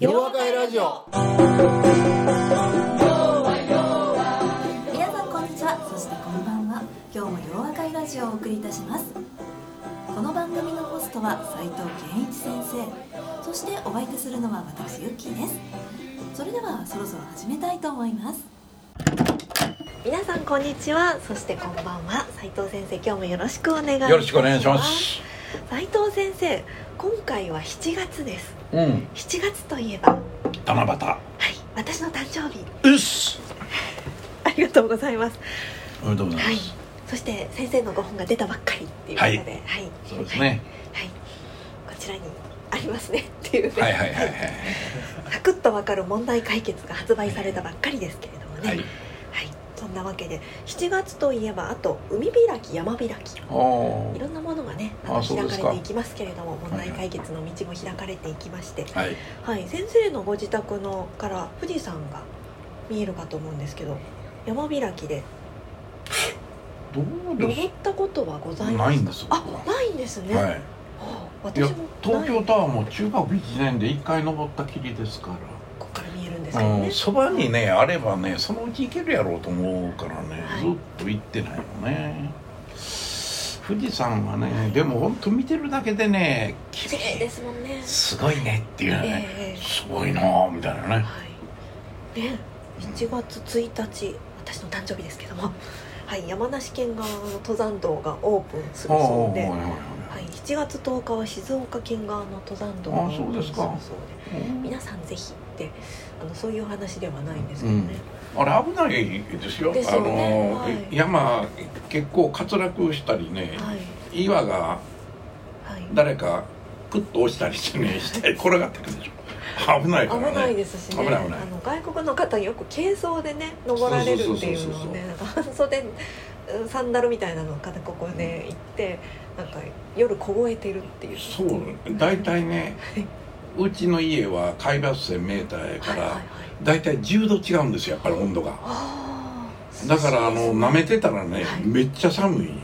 夜和会ラジオ。皆さんこんにちは。そしてこんばんは。今日も洋和会ラジオをお送りいたします。この番組のホストは斉藤健一先生。そしてお相手するのは私ユッキーです。それではそろそろ始めたいと思います。皆さんこんにちは。そしてこんばんは。斉藤先生今日もよろしくお願いします。よろしくお願いします。斉藤先生今回は7月ですうん。7月といえば。七夕。はい。私の誕生日。うっす。ありがとうございます。おめでとうございはい。ます、そして先生のご本が出たばっかりっていうことで、はい、そうですね。はい、こちらにありますねっていう。ね、はいはいはいはい。サクッとわかる問題解決が発売されたばっかりですけれどもね、はいはい、そんなわけで7月といえばあと海開き山開き。いろんなものがねあの開かれていきますけれども問題解決の道も開かれていきまして、はい。はい、先生のご自宅のから富士山が見えるかと思うんですけど山開きでどう登でったことはございないんですあないんですね、はい。私も東京タワーも中学1年で1回登ったきりですからですけどね、うんそばにねあればねそのうち行けるやろうと思うからね、はい。ずっと行ってないのね。富士山はねでも本当見てるだけでね綺綺麗で麗すもんね。すごいねっていうね、ええすごいなあみたいなね。はい。ね7月1日私の誕生日ですけども。はい山梨県側の登山道がオープンするそうで、はい、7月10日は静岡県側の登山道がオあープンするそうで。皆さんぜひってあのそういう話ではないんですけどね、あれ危ないですよ。ですよね。あの、はい。山結構滑落したりね、はい。岩がはい。誰かクッと押したりしてね 下に転がってくるでしょ。危ないからね。危ないですしね。危ない危ない。あの外国の方よく軽装でね登られるっていうのをね半袖うんサンダルみたいなのを片ここで行ってなんか夜凍えてるっていう。そう。大体ねうちの家は海抜線メーターやから、はいはいはい。大体10度違うんですよやっぱり温度が。だからあの舐めてたらね、はい。めっちゃ寒い、うん。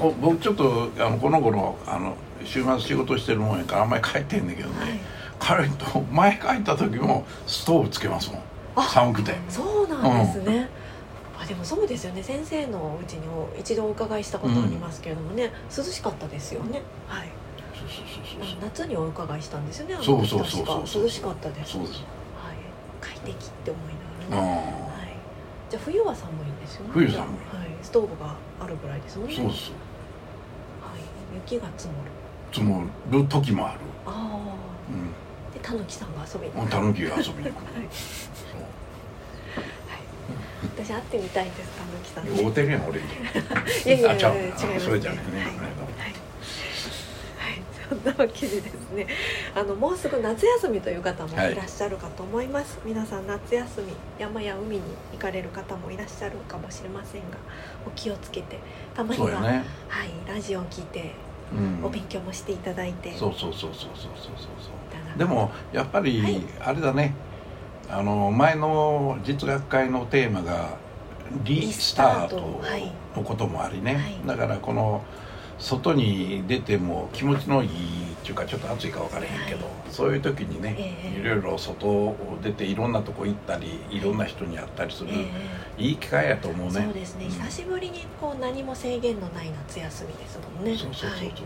お僕ちょっとあのこの頃あの週末仕事してるもんやからあんまり帰ってんだけどね、はい。帰ると前帰った時もストーブつけますもん。あ寒くて。そうなんですね、あでもそうですよね。先生のうちにも一度お伺いしたことありますけれどもね、涼しかったですよね。はい夏にお伺いしたんですよねそうそうそうそう。涼しかったです。そうです。はい、快適って思いあながらね、あはい、じゃあ冬は寒いんですよね。冬寒い。はい、ストーブがあるぐらいですもんね。そうですはい、雪が積もる。積もる時もある。ああうん。でたぬきさんが遊びにもうタヌキが遊びに来る はい、私会ってみたいですたぬきさん。会うてるやん俺に。いやいやいや違いますあそれじゃないね。はい、んなわけでですねあのもうすぐ夏休みという方もいらっしゃるかと思います、皆さん夏休み山や海に行かれる方もいらっしゃるかもしれませんがお気をつけてたまには、ね。はい、ラジオを聞いてうん。お勉強もしていただいて、そうそうそうそうそうそうそうでもやっぱり、はい。あれだね。あの前の実学会のテーマがリスタートのこともありね、はいだからこの外に出ても気持ちのいいっていうかちょっと暑いか分からへんけど、はい。そういう時にね、ええ。いろいろ外を出ていろんなとこ行ったりいろんな人に会ったりする、えいい機会やと思うね。えそうですね、ん。久しぶりにこう何も制限のない夏休みですもんね。そうそうそうそう、はい。はい、そ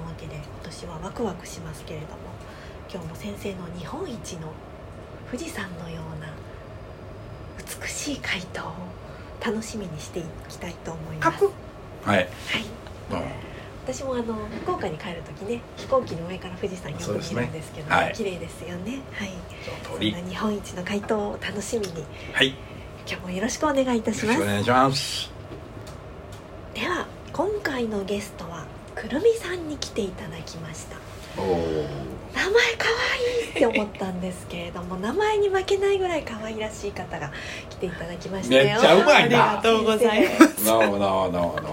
んなわけで今年はワクワクしますけれども今日も先生の日本一の富士山のような美しい回答を楽しみにしていきたいと思います。はい、はい、うん。私もあの福岡に帰る時ね飛行機の上から富士山よく見るんですけどはい。綺麗ですよね。はい、日本一の回答を楽しみに。はい。よ今日もよろしくお願いいたします。ろしくお。願いします。では今回のゲストはくるみさんに来ていただきました。おお名前可愛いって思ったんですけれども 名前に負けないぐらい可愛らしい方が来ていただきましたよ。めっちゃうまいな。ありがとうございます。なるほどなるほどなるほど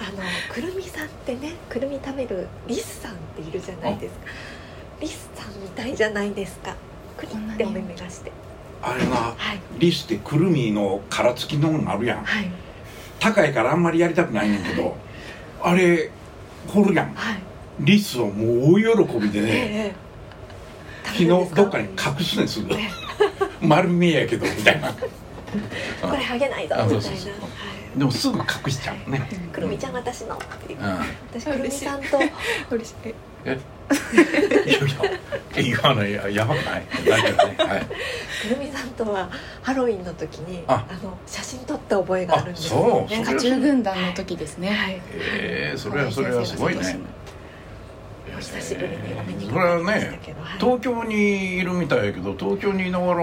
あのくるみさんってねくるみ食べるリスさんっているじゃないですか。リスさんみたいじゃないですか。クリってお目目がして。あれなはい。リスってくるみの殻付きのもあるやん。はい。高いからあんまりやりたくないねんけどあれ掘るやん。はい。リスをもう大喜びでねえ昨日どっかに隠すねすぐ。丸見えやけどみたいな。これハゲないぞあみたいな。そうそうそうでもすぐ隠しちゃうね、くるみちゃん私のっていう。うん、私くるみさんと。嬉しい。え？いやいや。言わないややばくない？大丈夫ね。はい。くるみさんとはハロウィンの時にあ。あの写真撮った覚えがあるんですよね。あそう。家中軍団の時ですね。はい。えー、それはそれはすごいね。お久しぶりにお目にそれはかかりましたねけど、はい。東京にいるみたいやけど東京にいながら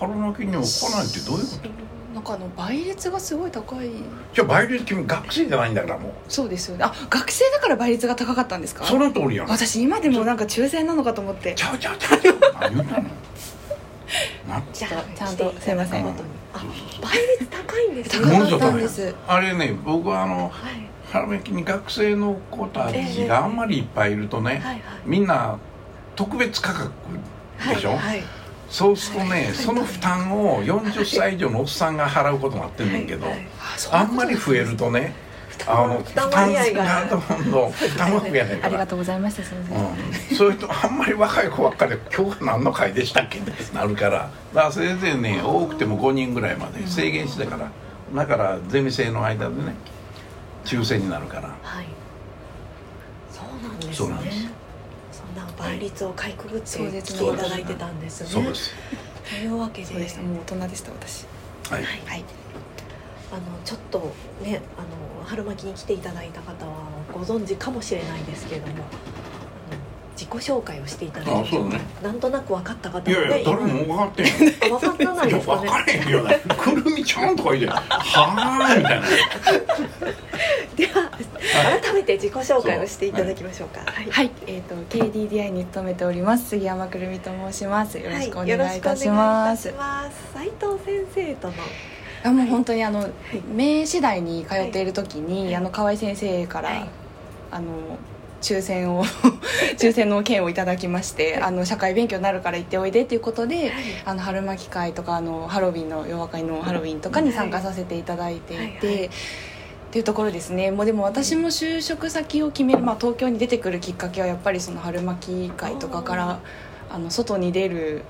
春巻きには来ないってどういうこと？なんかあの倍率がすごい高い。じゃあ倍率君学生じゃないんだからもう。そうですよね。あ学生だから倍率が高かったんですか？その通りやん私今でもなんか抽選なのかと思って。ちゃうちゃうちゃうちゃう。何言うたのちゃんとすいません。倍率高いんですね。高かったんです。あれね僕はあのはい。春巻きに学生の子たちがあんまりいっぱいいるとね、はいはい。みんな特別価格でしょ、はいはいそうするとね、その負担を40歳以上のおっさんが払うことになってんねんけど、あんまり増えるとねあの負担が。どんどん負担が増えやねんから。ありがとうございましたすいません、うん、そういうとあんまり若い子ばっかり今日は何の会でしたっけってなるから。だからせいぜいね多くても5人ぐらいまで制限してから。だからゼミ生の間でね抽選になるから。はい。そうなんですね倍率をかいくぐって来ていただいてたんですね。そうです。というわけで。でもう大人でした私。はい。はい。あのちょっとねあの春巻きに来ていただいた方はご存知かもしれないですけれどもあの自己紹介をしていただいてあそうだね。なんとなく分かった方もいやいねや誰も分かってん分かってないですかね。分かれへんよねくるみちゃんとか言うてはあみたいな改めて自己紹介をしていただきましょうか。はい、はい、えっ、と KDDI に勤めております。杉山くるみと申します。よろしくおはい願いいたします、斉藤先生との。あもう本当にあの、名次第に通っている時に、あの河合先生から、はい。あの抽選を 抽選の券をいただきまして、あの社会勉強になるから行っておいでっていうことで、あの春巻き会とかあのハロウィンの夜明かりのハロウィンとかに参加させていただいていて、はいはいはいっていうところですね。もうでも私も就職先を決める、まあ、東京に出てくるきっかけはやっぱりその春巻き会とかからあの外に出るっ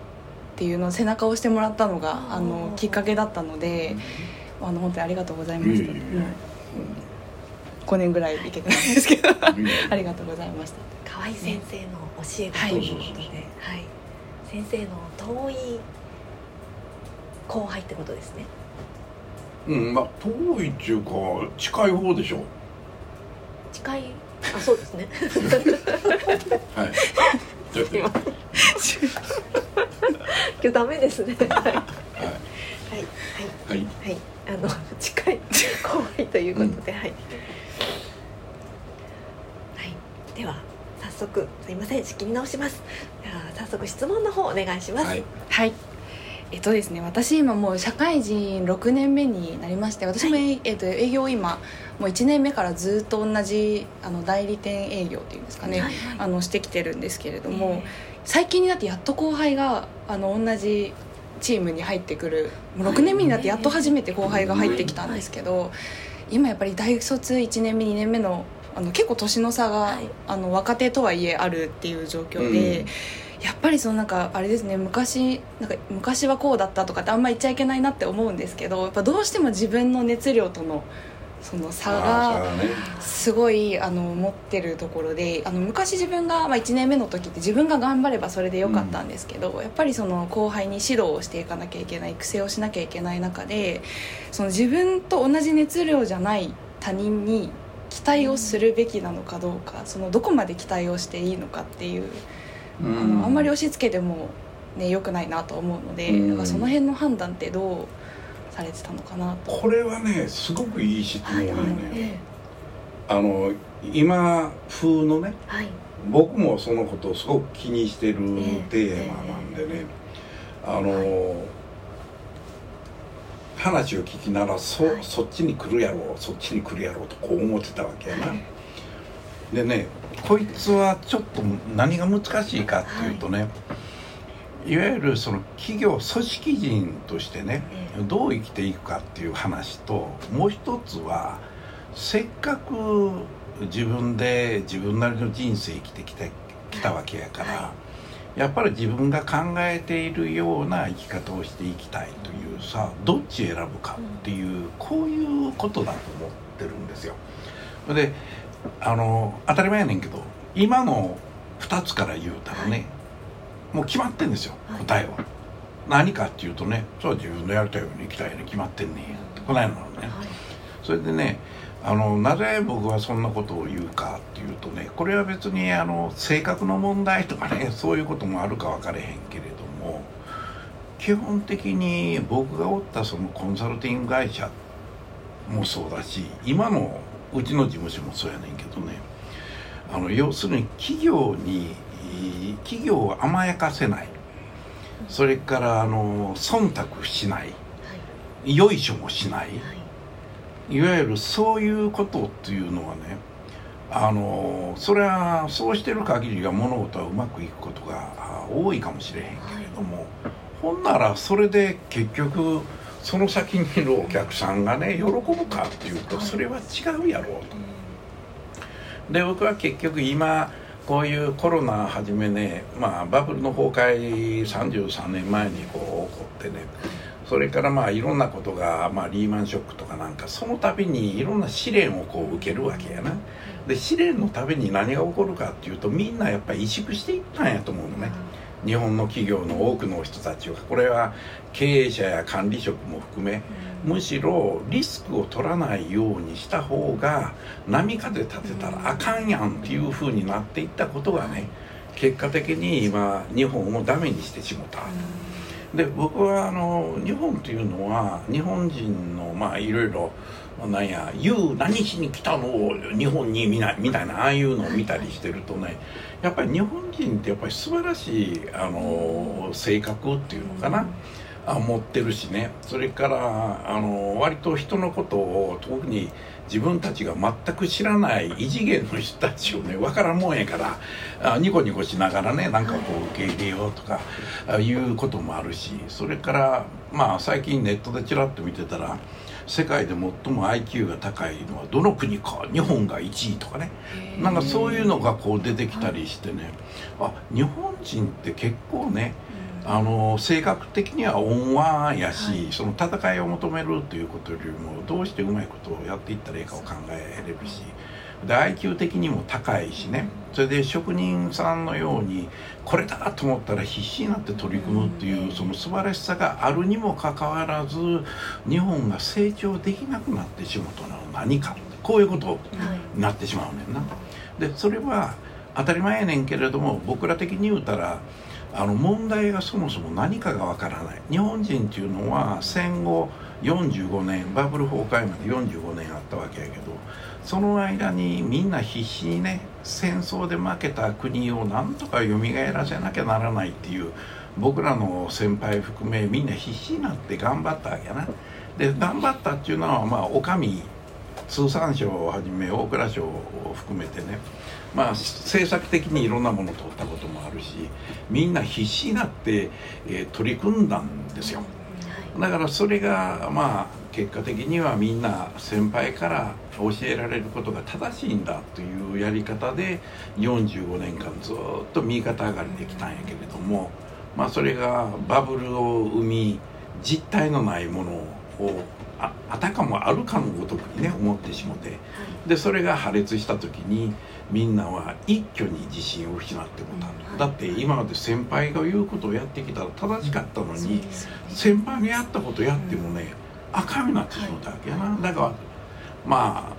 ていうのを背中を押してもらったのがあのきっかけだったのであの本当にありがとうございました、いえいえいえ。うん。5年ぐらい行けてないですけど。ありがとうございました。河合先生の教え子ということで、はい。先生の遠い後輩ってことですねうんまあ遠いっていうか近い方でしょ。近い。あそうですね。はい。今今日ダメですね。はい。はい。はい。はい。はい。はいあの近い後輩ということで、はい。はい。では早速すいません。仕切り直します。では早速質問の方お願いします。はい。はいえっとですね私今もう社会人6年目になりまして私も、えっと、営業を今もう1年目からずっと同じあの代理店営業っていうんですかね、はいはい。あのしてきてるんですけれどえも、最近になってやっと後輩があの同じチームに入ってくるもう6年目になってやっと初めて後輩が入ってきたんですけど今やっぱり大卒1年目2年目のあの結構年の差が、はい。あの若手とはいえあるっていう状況で。うんやっぱりそのなんかあれですね昔なんか昔はこうだったとかってあんま言っちゃいけないなって思うんですけどやっぱどうしても自分の熱量とのその差がすごいあの持ってるところであの昔自分が、まあ、1年目の時って自分が頑張ればそれでよかったんですけど、やっぱりその後輩に指導をしていかなきゃいけない育成をしなきゃいけない中でその自分と同じ熱量じゃない他人に期待をするべきなのかどうか、そのどこまで期待をしていいのかっていう。あのあんまり押し付けても、ね、良くないなと思うので、うん。だからその辺の判断ってどうされてたのかなと。これはねすごくいい質問だよね、えあの今風のねえはい。僕もそのことをすごく気にしてるテーマなんでね、あの、話を聞きながらそ,、はい。そっちに来るやろうそっちに来るやろうとこう思ってたわけやな、でねこいつはちょっと何が難しいかっていうとね、い、わゆるその企業組織人としてねえどう生きていくかっていう話ともう一つはせっかく自分で自分なりの人生生きてきてきたわけやから、やっぱり自分が考えているような生き方をしていきたいというさどっち選ぶかっていうこういうことだと思ってるんですよ。であの当たり前やねんけど今の2つから言うたらね、もう決まってんですよ答えは。何かっていうとねそう自分のやりたいように生きたいに決まってんねんってこないのね。それでねあのなぜ僕はそんなことを言うかっていうとねこれは別にあの性格の問題とかね そういうこともあるか分かれへんけれども基本的に僕がおったそのコンサルティング会社もそうだし今のうちの事務所もそうやねんけどね。あの要するに企業に企業を甘やかせない。それからあの忖度しない、よいしょもしない、い。わゆるそういうことっていうのはねあのそれはそうしてる限りは物事はうまくいくことが多いかもしれへんけれども、はい、ほんならそれで結局その先にいるお客さんがね喜ぶかっていうとそれは違うやろうと。で僕は結局今こういうコロナはじめね、まあ、バブルの崩壊33年前にこう起こってねそれからまあいろんなことが、まあ、リーマンショックとかなんかその度にいろんな試練をこう受けるわけやな。で試練のために何が起こるかっていうとみんなやっぱり萎縮していったんやと思うのね日本の企業の多くの人たちはこれは経営者や管理職も含めむしろリスクを取らないようにした方が波風立てたらあかんやんっていうふうになっていったことがね結果的に今日本をダメにしてしもた。で僕はあの日本というのは日本人のまあいろいろなんや「言う何しに来たの日本に見ない」みたいなああいうのを見たりしてるとねやっぱり日本人ってやっぱり素晴らしいあの性格っていうのかな。あ持ってるしねそれからあの割と人のことを特に自分たちが全く知らない異次元の人たちをね分からんもんやからあニコニコしながらねなんかこう受け入れようとかいうこともあるしそれからまあ最近ネットでちらっと見てたら世界で最も IQ が高いのはどの国か？日本が1位とかね。なんかそういうのがこう出てきたりしてね。あ日本人って結構ねあの性格的には温和やし、はい、その戦いを求めるということよりもどうしてうまいことをやっていったらいいかを考えれるしで IQ 的にも高いしね。それで職人さんのようにこれだと思ったら必死になって取り組むっていうその素晴らしさがあるにもかかわらず日本が成長できなくなってしまうとは何か。こういうことになってしまうねんな。でそれは当たり前やねんけれども僕ら的に言うたらあの問題がそもそも何かがわからない。日本人っていうのは戦後45年バブル崩壊まで45年あったわけやけどその間にみんな必死にね戦争で負けた国をなんとか蘇らせなきゃならないっていう僕らの先輩含めみんな必死になって頑張ったわけやな。で頑張ったっていうのはまあお上通産省をはじめ大蔵省を含めてねまあ政策的にいろんなものを取ったこともあるしみんな必死になって、えー、取り組んだんですよだからそれがまあ結果的にはみんな先輩から教えられることが正しいんだというやり方で45年間ずっと右肩上がりできたんやけれどもまあそれがバブルを生み実体のないものをああたかもあるかのごとくにね思ってしもてでそれが破裂した時にみんなは一挙に自信を失ってもた、だ。って今まで先輩が言うことをやってきたら正しかったのに、先輩がやったことやってもね、赤になってしまったわけやな、だからまあ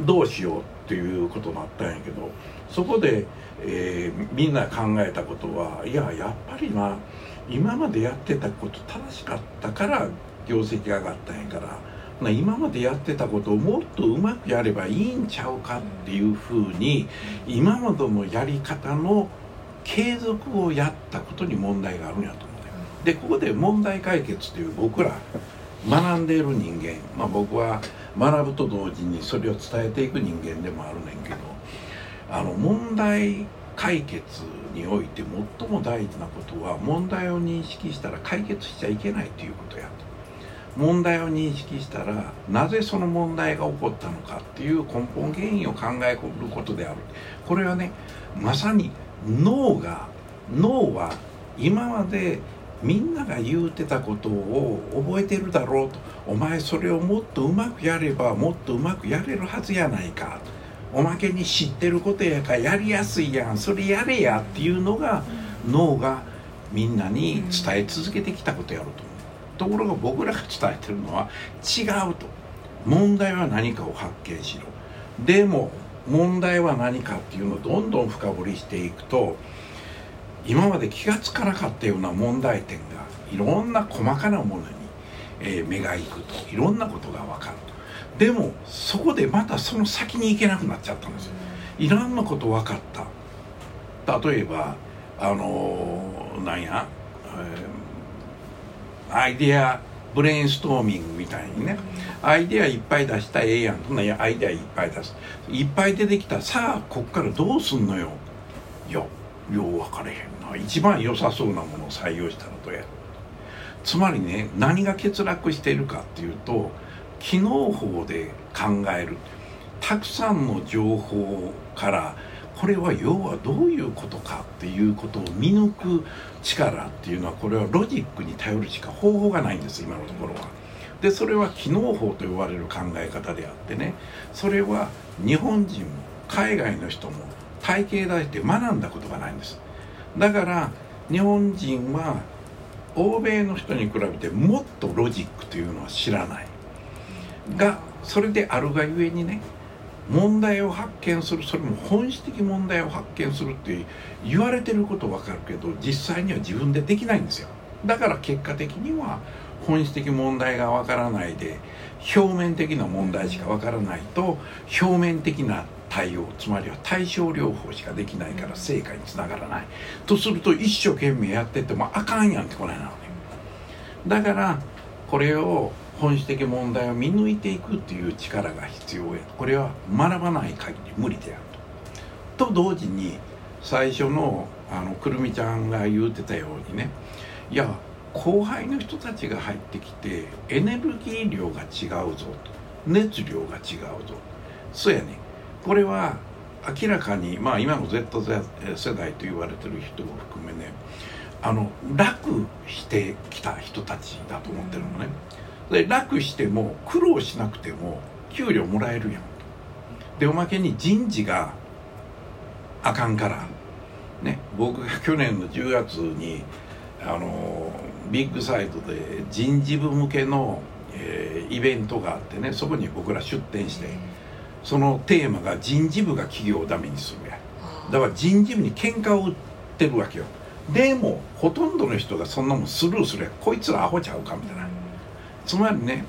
どうしようっていうことになったんやけどそこで、えー、みんな考えたことはいややっぱりな今までやってたこと正しかったから業績が上がったんやから。今までやってたことをもっとうまくやればいいんちゃうかっていうふうに今までのやり方の継続をやったことに問題があるんやと思うでここで問題解決という僕ら学んでいる人間、まあ、僕は学ぶと同時にそれを伝えていく人間でもあるねんけどあの問題解決において最も大事なことは問題を認識したら解決しちゃいけないということやと。問題を認識したらなぜその問題が起こったのかっていう根本原因を考えることであるこれはねまさに脳が脳は今までみんなが言うてたことを覚えてるだろうと。お前それをもっとうまくやればもっとうまくやれるはずやないか。おまけに知ってることやからやりやすいやん。それやれやっていうのが脳がみんなに伝え続けてきたことやろうと思う。ところが僕らが伝えてるのは違うと。問題は何かを発見しろ。でも問題は何かっていうのをどんどん深掘りしていくと今まで気がつかなかったような問題点がいろんな細かなものに、えー目がいくといろんなことが分かると。でもそこでまたその先に行けなくなっちゃったんです。よいろんなこと分かった。例えばあのーなんや、えーアイデアブレインストーミングみたいにね。アイデアいっぱい出したらええやんそんなアイデアいっぱい出す。いっぱい出てきたさあこっからどうすんのよ。いやよう分かれへんな。一番良さそうなものを採用したらどうや。つまりね何が欠落しているかっていうと機能法で考える。たくさんの情報からこれは要はどういうことかっていうことを見抜く力っていうのはこれはロジックに頼るしか方法がないんです今のところは。でそれは機能法と呼ばれる考え方であってねそれは日本人も海外の人も体系大して学んだことがないんです。だから日本人は欧米の人に比べてもっとロジックというのは知らない。がそれであるがゆえにね問題を発見するそれも本質的問題を発見するって言われてることわかるけど実際には自分でできないんですよ。だから結果的には本質的問題がわからないで表面的な問題しかわからないと表面的な対応つまりは対症療法しかできないから成果につながらない。とすると一生懸命やっててもあかんやんってこないなのねだからこれを本質的問題を見抜いていくっていう力が必要や。これは学ばない限り無理である。と。と同時に最初のあのくるみちゃんが言うてたようにね。いや後輩の人たちが入ってきてエネルギー量が違うぞと。熱量が違うぞ。そうやねこれは明らかにまあ今の Z 世代と言われてる人も含めねあの楽してきた人たちだと思ってるのね。で楽しても苦労しなくても給料もらえるやん。でおまけに人事があかんからね。僕が去年の10月にあのビッグサイトで人事部向けの、えーイベントがあってねそこに僕ら出展してそのテーマが人事部が企業をダメにするや。だから人事部に喧嘩を売ってるわけよ。でもほとんどの人がそんなもんスルーするや。こいつらアホちゃうかみたいな。つまりね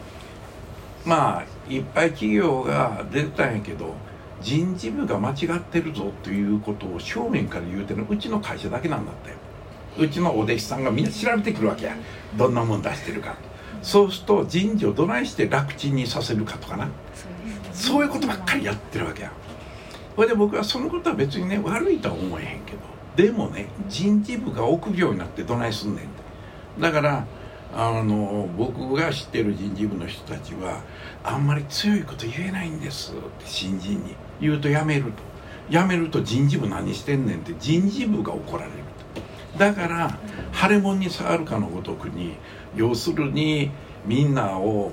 まあいっぱい企業が出てたんやけど人事部が間違ってるぞということを正面から言うてるの。うちの会社だけなんだって。うちのお弟子さんがみんな調べてくるわけや。どんなもん出してるか。そうすると人事をどないして楽ちんにさせるかとかな。そういうことばっかりやってるわけやそれで僕はそのことは別にね悪いとは思えへんけどでもね人事部が臆病になってどないすんねんって。だからあの僕が知ってる人事部の人たちはあんまり強いこと言えないんですって新人に。言うと辞めると。辞めると人事部何してんねんって人事部が怒られると。だから腫れ物に触るかのごとくに要するにみんなを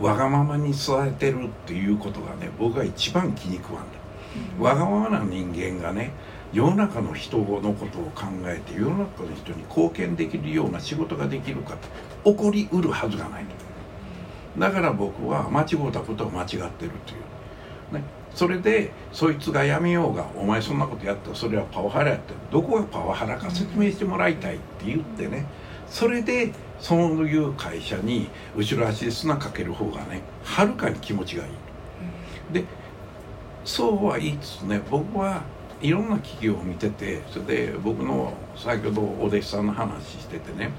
わがままに育てるっていうことがね僕が一番気に食わんだ。わがままな人間がね世の中の人のことを考えて世の中の人に貢献できるような仕事ができるかと起こりうるはずがないだから僕は間違ったことは間違ってるという、ね、それでそいつが辞めようがお前そんなことやったらそれはパワハラやってどこがパワハラか説明してもらいたいって言ってね。それでそういう会社に後ろ足で砂かける方がねはるかに気持ちがいい。でそうは言いつつね。僕はいろんな企業を見ててそれで僕の先ほどお弟子さんの話しててね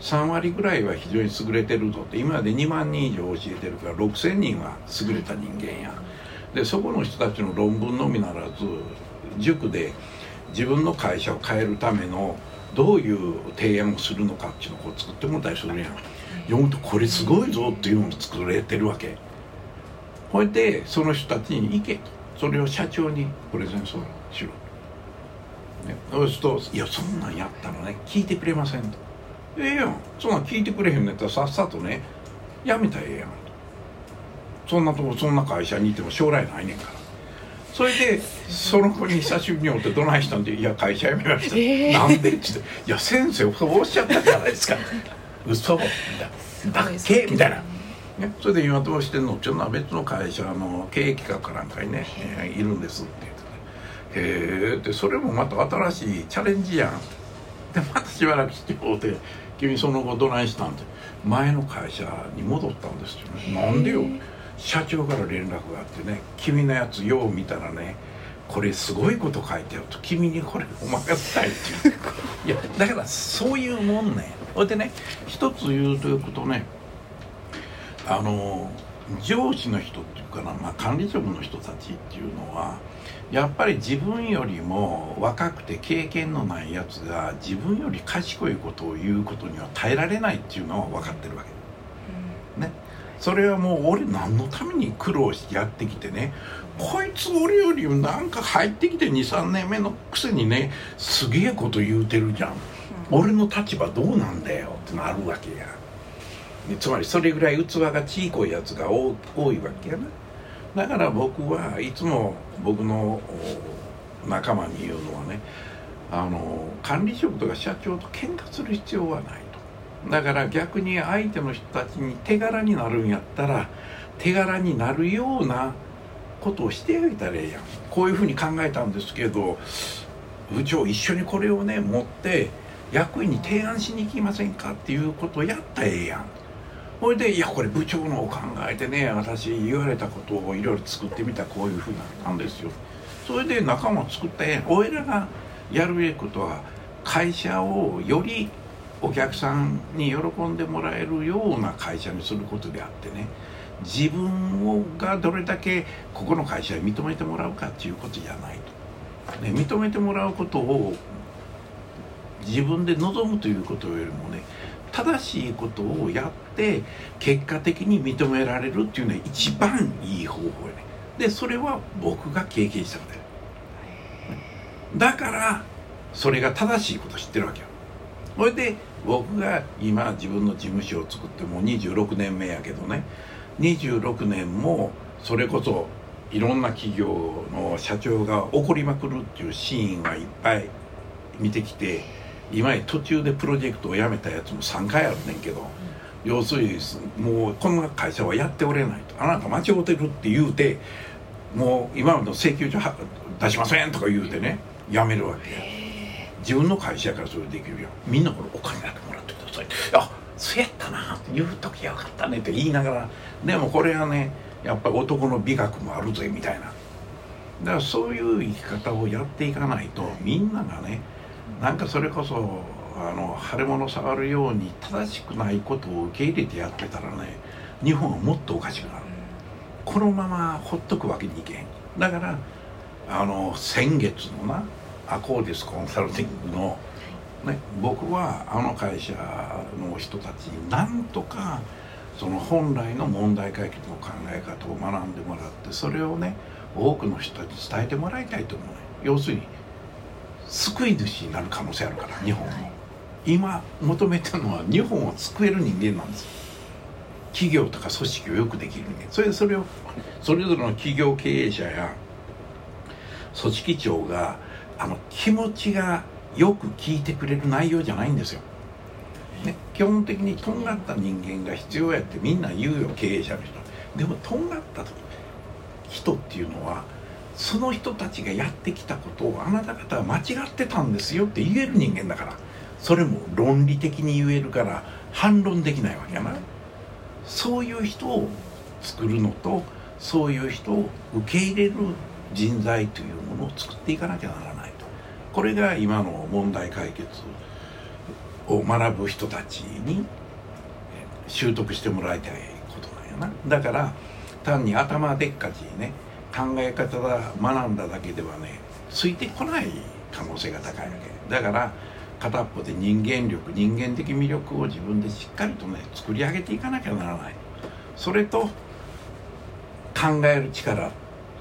3割ぐらいは非常に優れてるぞって今まで2万人以上教えてるから6,000人は優れた人間や。でそこの人たちの論文のみならず塾で自分の会社を変えるためのどういう提案をするのかっていうのをこう作ってもらったりするやん。読むとこれすごいぞっていうのを作れてるわけ。ほいでその人たちに行けと。それを社長にプレゼンしろね。そうすると「いやそんなんやったらね。聞いてくれません」と「ええやん。そんなん聞いてくれへんねったらさっさとねやめたらええやん」と。そんなとこそんな会社にいても将来ないねんから。それでその子に久しぶりに会ってどないしたんで「いや会社辞めました」えー。なんで?」って言って「いや先生そうおっしゃったじゃないですか」嘘みたいな「だっけ?」みたいな。ね、それで今どうしてんの？っていうのは別の会社の経営企画かなんかにね、えー。いるんですって言って。ねへえってそれもまた新しいチャレンジやん。でまたしばらくしてもうて「君その後どないしたん?」って。前の会社に戻ったんですよね。なんでよ社長から連絡があってね「君のやつよう見たらねこれすごいこと書いてあると君にこれお任せたい」っていういやだからそういうもんね。ほいでね一つ言うということねあの上司の人っていうかな、まあ、管理職の人たちっていうのはやっぱり自分よりも若くて経験のないやつが自分より賢いことを言うことには耐えられないっていうのは分かってるわけ。ねそれはもう俺何のために苦労してやってきてねこいつ俺よりなんか入ってきて23年目のくせにねすげえこと言うてるじゃん。俺の立場どうなんだよってなるわけや。でつまりそれぐらい器がちいこいやつが多多いわけやな。だから僕はいつも僕のお仲間に言うのはねあの管理職とか社長と喧嘩する必要はない。とだから逆に相手の人たちに手柄になるんやったら手柄になるようなことをしてあげたらええやん。こういうふうに考えたんですけど部長一緒にこれをね持って役員に提案しに行きませんかっていうことをやったらええやん。ほいで「いやこれ部長のを考えてね私言われたことをいろいろ作ってみたらこういうふうになったんですよ」それで仲間を作ったらええやん。俺らがやるべきことは会社をよりお客さんに喜んでもらえるような会社にすることであってね自分をがどれだけここの会社に認めてもらうかっていうことじゃないと、ね、認めてもらうことを自分で望むということよりもね正しいことをやって結果的に認められるっていうのは一番いい方法やね。でそれは僕が経験したことや。だからそれが正しいことを知ってるわけよ。それで僕が今自分の事務所を作ってもう26年目やけどね。26年もそれこそいろんな企業の社長が怒りまくるっていうシーンはいっぱい見てきて今途中でプロジェクトを辞めたやつも3回あるねんけど、要するにもうこんな会社はやっておれないと。あなた間違ってるって言うてもう今までの請求書は出しませんとか言うてね辞めるわけや。自分の会社からそれできるよみんなこれお金だけもらってください。あそうやったな言う時よかったねって言いながら。でもこれはねやっぱり男の美学もあるぜみたいな。だからそういう生き方をやっていかないとみんながねなんかそれこそあの腫れ物触るように正しくないことを受け入れてやってたらね日本はもっとおかしくなる。このままほっとくわけにいけへん。だからあの先月のなアコーディスコンサルティングの、ね、僕はあの会社の人たちになんとかその本来の問題解決の考え方を学んでもらってそれをね多くの人たちに伝えてもらいたいと思うね要するに救い主になる可能性あるから日本も、今求めてるのは日本を救える人間なんです企業とか組織をよくできる人間。それでそれをそれぞれの企業経営者や組織長があの気持ちがよく聞いてくれる内容じゃないんですよ、ね、基本的にとんがった人間が必要やってみんな言うよ経営者の人。でもとんがった人っていうのはその人たちがやってきたことをあなた方は間違ってたんですよって言える人間だから。それも論理的に言えるから反論できないわけやな。そういう人を作るのとそういう人を受け入れる人材というものを作っていかなきゃならない。これが今の問題解決を学ぶ人たちに習得してもらいたいことなんやな。だから単に頭でっかちにね考え方が学んだだけではねついてこない可能性が高いわけ。だから片っぽで人間力人間的魅力を自分でしっかりとね作り上げていかなきゃならない。それと考える力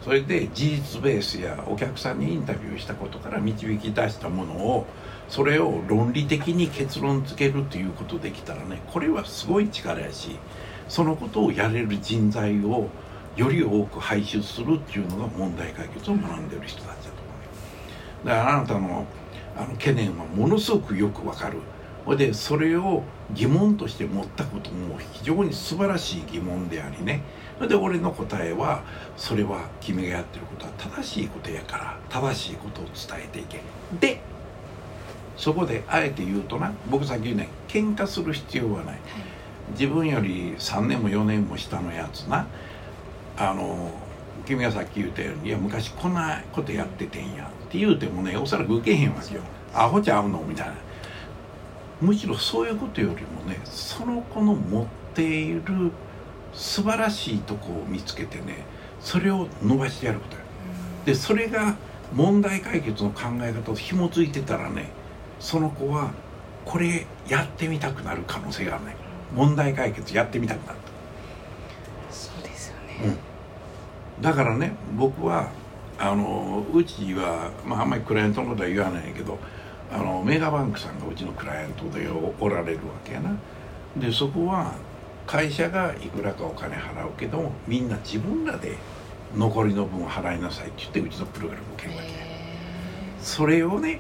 それで事実ベースやお客さんにインタビューしたことから導き出したものをそれを論理的に結論付けるということできたらねこれはすごい力やしそのことをやれる人材をより多く輩出するっていうのが問題解決を学んでる人たちだと思う。だからあなたのあの懸念はものすごくよくわかる。ほいでそれを疑問として持ったことも非常に素晴らしい疑問でありね。それで俺の答えはそれは君がやってることは正しいことやから正しいことを伝えていけ。でそこであえて言うとな僕さっき言うね喧嘩する必要はない。自分より3年も4年も下のやつな。あの君がさっき言ったように「いや昔こんなことやっててんや」って言うてもねおそらく受けへんわけよ「アホちゃうの?」みたいなむしろそういうことよりもねその子の持っている素晴らしいとこを見つけてねそれを伸ばしてやることよでそれが問題解決の考え方と紐づいてたらねその子はこれやってみたくなる可能性があるね。問題解決やってみたくなる。そうですよね、うん、だからね僕はあのうちは、まあ、あんまりクライアントのことは言わないけどあのメガバンクさんがうちのクライアントでおられるわけやな。でそこは会社がいくらかお金払うけどみんな自分らで残りの分を払いなさいって言ってうちのプログラムを受けるわけそれをね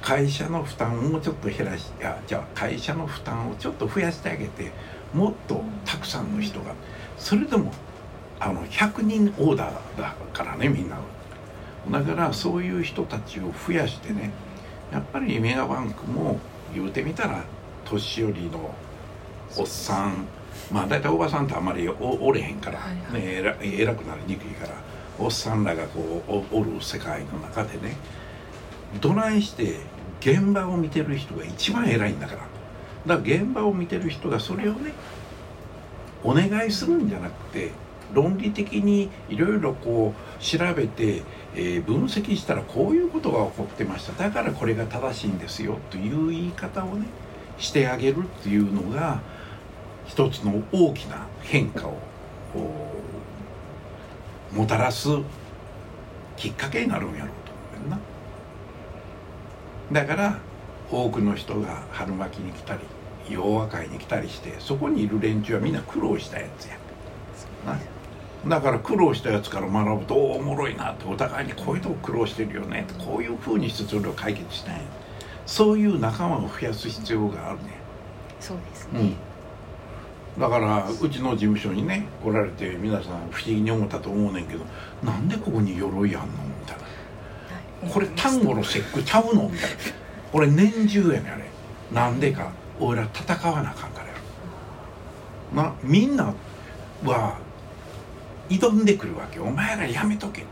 会社の負担をちょっと減らしいやじゃあ会社の負担をちょっと増やしてあげてもっとたくさんの人が。それでもあの100人オーダーだからねみんなだからそういう人たちを増やしてねやっぱりメガバンクも言うてみたら年寄りのおっさんまあ大体おばさんってあんまりおおれへんから、ね、偉偉くなりにくいからおっさんらがこうおおる世界の中でねどないして現場を見てる人が一番偉いんだから。だから現場を見てる人がそれをねお願いするんじゃなくて論理的にいろいろこう調べて、えー分析したらこういうことが起こってましただからこれが正しいんですよという言い方をねしてあげるっていうのが一つの大きな変化をもたらすきっかけになるんやろうと思うよな。だから多くの人が春巻きに来たり洋和会に来たりしてそこにいる連中はみんな苦労したやつや。な。だから苦労したやつから学ぶとおおもろいなってお互いにこういうとこ苦労してるよねってこういうふうにしてそれを解決したい。そういう仲間を増やす必要があるね。そうですね、うん。だからうちの事務所にね来られて皆さん不思議に思ったと思うねんけどなんでここに鎧やんのみたいな。これ単語の節句ちゃうのみたいな。これ年中やねんあれ。なんでか。俺ら戦わなあかんからやろ。なみんなは挑んでくるわけ。お前らやめとけ。と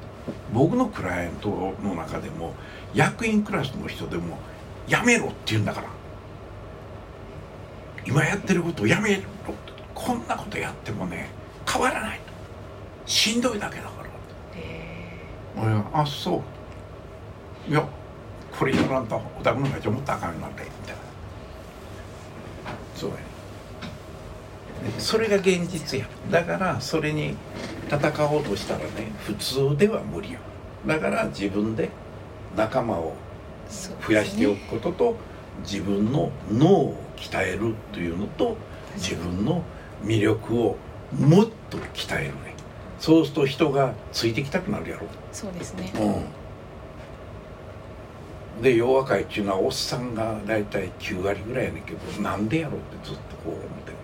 僕のクライアントの中でも役員クラスの人でもやめろって言うんだから。今やってることをやめろこんなことやってもね変わらないと。しんどいだけだから。え。俺はあそう。いやこれやらんとお宅の会長もっとあかんなんでみたいな。そうやそれが現実や。だからそれに戦おうとしたらね普通では無理よだから自分で仲間を増やしておくことと自分の脳を鍛えるというのと自分の魅力をもっと鍛えるね。そうすると人がついてきたくなるやろ。そうですね。うん。で洋和会っていうのはおっさんが大体9割ぐらいやねんけどなんでやろうってずっとこう思ってる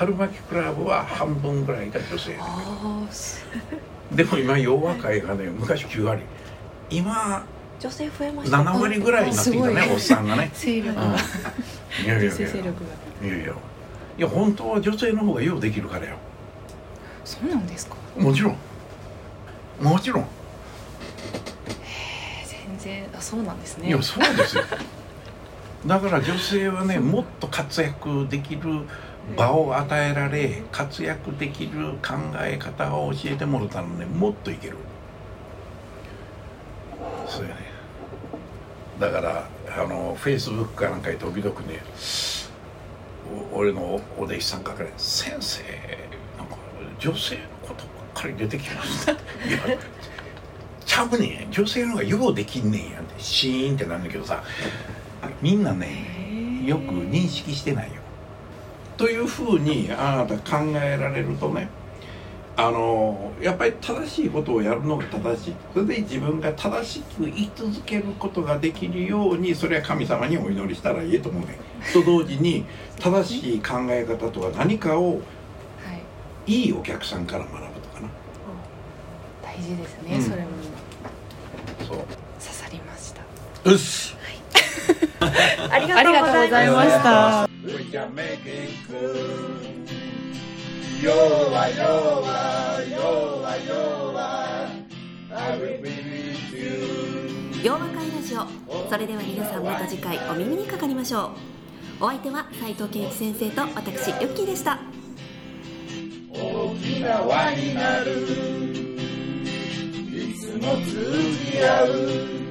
春巻きクラブは半分ぐらいが女性やねんけどでも今洋和会がね昔9割。今ー女性増えました。7割ぐらいになってきたねおっさんがね。勢力が。うん。いやいやいや。いやいや。いや本当は女性の方がようできるからよ。そうなんですか？もちろん。もちろん。えー全然。あそうなんですね。いやそうですよ。だから女性はねもっと活躍できる場を与えられ活躍できる考え方を教えてもらったらねもっといける。そうやね。だからあのフェイスブックかなんかに時々ね。お俺のお弟子さんから「先生なんか女性のことかり出てきました。いやちゃうね。ん女性の方がようできんねんやんってシーンってなんだけどさみんなねよく認識してないよというふうにあなた考えられるとねあのやっぱり正しいことをやるのが正しい。それで自分が正しく言い続けることができるようにそれは神様にお祈りしたらいいと思うねと同時に正しい考え方とは何かをはい。いいお客さんから学ぶとかな。大事ですね、うん。それも。そう。刺さりました。うっす。あり ありがとうございました We can make it good 弱弱弱弱 I will be with you 洋和会ラジオそれでは皆さんまた次回お耳にかかりましょうお相手は斉藤健一先生と私ヨッキーでした大きな輪になるいつも通じ合う